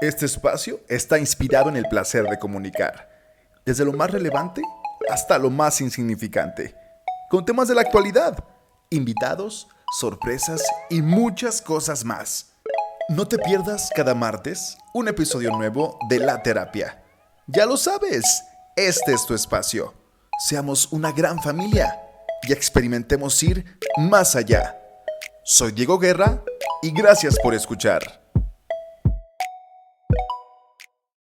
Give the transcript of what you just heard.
Este espacio está inspirado en el placer de comunicar, desde lo más relevante hasta lo más insignificante, con temas de la actualidad, invitados, sorpresas y muchas cosas más. No te pierdas cada martes un episodio nuevo de La Terapia. Ya lo sabes, este es tu espacio. Seamos una gran familia y experimentemos ir más allá. Soy Diego Guerra y gracias por escuchar.